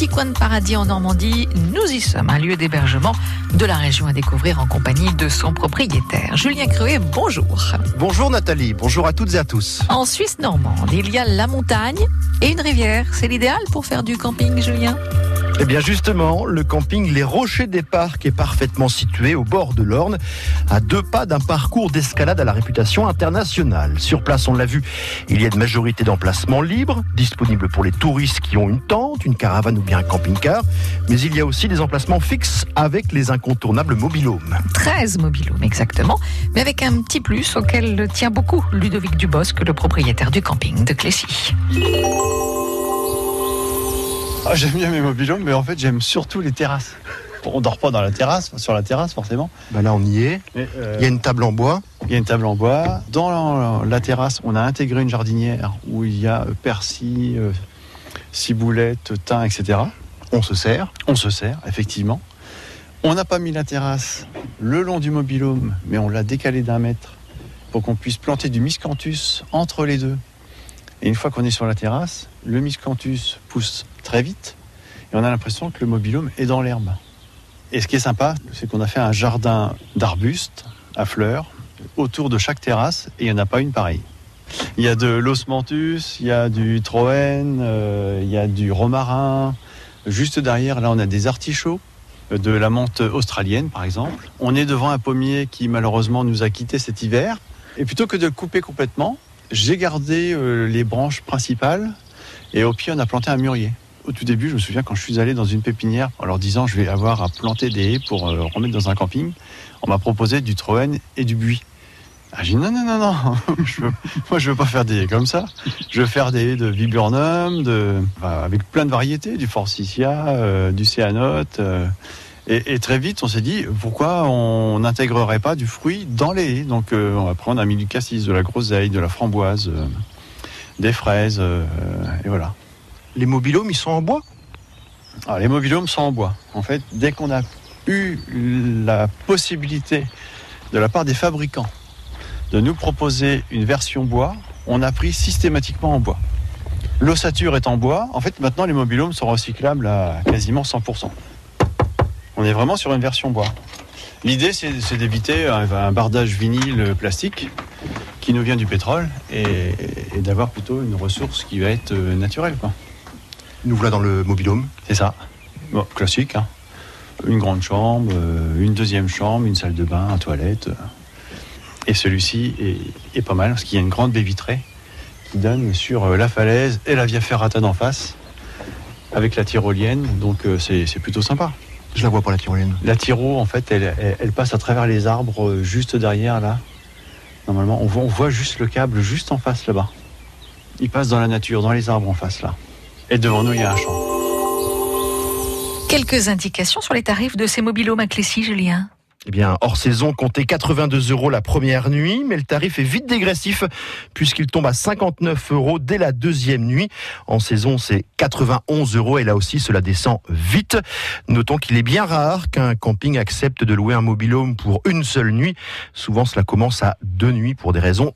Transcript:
petit coin de paradis en Normandie. Nous y sommes, un lieu d'hébergement de la région à découvrir en compagnie de son propriétaire. Julien Creuet, bonjour. Bonjour Nathalie, bonjour à toutes et à tous. En Suisse normande, il y a la montagne et une rivière. C'est l'idéal pour faire du camping, Julien? Eh bien justement, le camping Les Rochers des Parcs est parfaitement situé au bord de l'Orne, à deux pas d'un parcours d'escalade à la réputation internationale. Sur place, on l'a vu, il y a une majorité d'emplacements libres, disponibles pour les touristes qui ont une tente, une caravane ou bien un camping-car, mais il y a aussi des emplacements fixes avec les incontournables mobilhomes. 13 mobilhomes exactement, mais avec un petit plus auquel tient beaucoup Ludovic Dubosc, le propriétaire du camping de Clécy. Ah, j'aime bien mes mobilhomes, mais en fait, j'aime surtout les terrasses. On dort pas dans la terrasse, sur la terrasse forcément. Bah là, on y est. Euh, il y a une table en bois. Il y a une table en bois. Dans la, terrasse, on a intégré une jardinière où il y a euh, persil, euh, ciboulette, thym, etc. On se sert. On se sert, effectivement. On n'a pas mis la terrasse le long du mobilhome, mais on l'a décalé d'un mètre pour qu'on puisse planter du miscanthus entre les deux. Et une fois qu'on est sur la terrasse, le miscanthus pousse très vite et on a l'impression que le mobilhome est dans l'herbe. Et ce qui est sympa, c'est qu'on a fait un jardin d'arbustes à fleurs autour de chaque terrasse et il n'y en a pas une pareille. Il y a de l'osmanthus, il y a du troène, euh, il y a du romarin. Juste derrière, là, on a des artichauts, de la menthe australienne par exemple. On est devant un pommier qui malheureusement nous a quittés cet hiver. Et plutôt que de le couper complètement, j'ai gardé euh, les branches principales et au pied, on a planté un murier. Au tout début, je me souviens quand je suis allé dans une pépinière en leur disant je vais avoir à planter des haies pour euh, remettre dans un camping, on m'a proposé du troène et du buis. Ah, j'ai dit non, non, non, non, je moi je veux pas faire des haies comme ça. Je veux faire des haies de viburnum, de, avec plein de variétés, du forsythia, euh, du céanote. Et, très vite, on s'est dit, pourquoi on n'intégrerait pas du fruit dans les haies? Donc euh, on a mis du cassis, de la groseille, de la framboise, euh, des fraises, euh, et voilà. Les mobilhomes, ils sont en bois Alors, Les mobilhomes sont en bois. En fait, dès qu'on a eu la possibilité de la part des fabricants de nous proposer une version bois, on a pris systématiquement en bois. L'ossature est en bois. En fait, maintenant, les mobilhomes sont recyclables à quasiment 100%. On est vraiment sur une version bois. L'idée, c'est d'éviter un, bardage vinyle plastique qui nous vient du pétrole et, d'avoir plutôt une ressource qui va être euh, naturelle. Nous voilà dans le mobilhome. C'est ça. classique. Hein. Une grande chambre, euh, une deuxième chambre, une salle de bain, une toilette. Et celui-ci est, pas mal parce qu'il y a une grande baie vitrée qui donne sur euh, la falaise et la via ferrata d'en face avec la tyrolienne. Donc c'est plutôt sympa. Je la vois pas la tyrolienne. La tyro, en fait, elle, passe à travers les arbres euh, juste derrière là. Normalement, on voit, on voit juste le câble juste en face là-bas. Il passe dans la nature, dans les arbres en face là. Et devant nous, il y a un champ. Quelques indications sur les tarifs de ces mobilos à Julien eh bien, hors saison, comptez 82 euros la première nuit, mais le tarif est vite dégressif puisqu'il tombe à 59 euros dès la deuxième nuit. En saison, c'est 91 euros et là aussi, cela descend vite. Notons qu'il est bien rare qu'un camping accepte de louer un mobilhome pour une seule nuit. Souvent, cela commence à deux nuits pour des raisons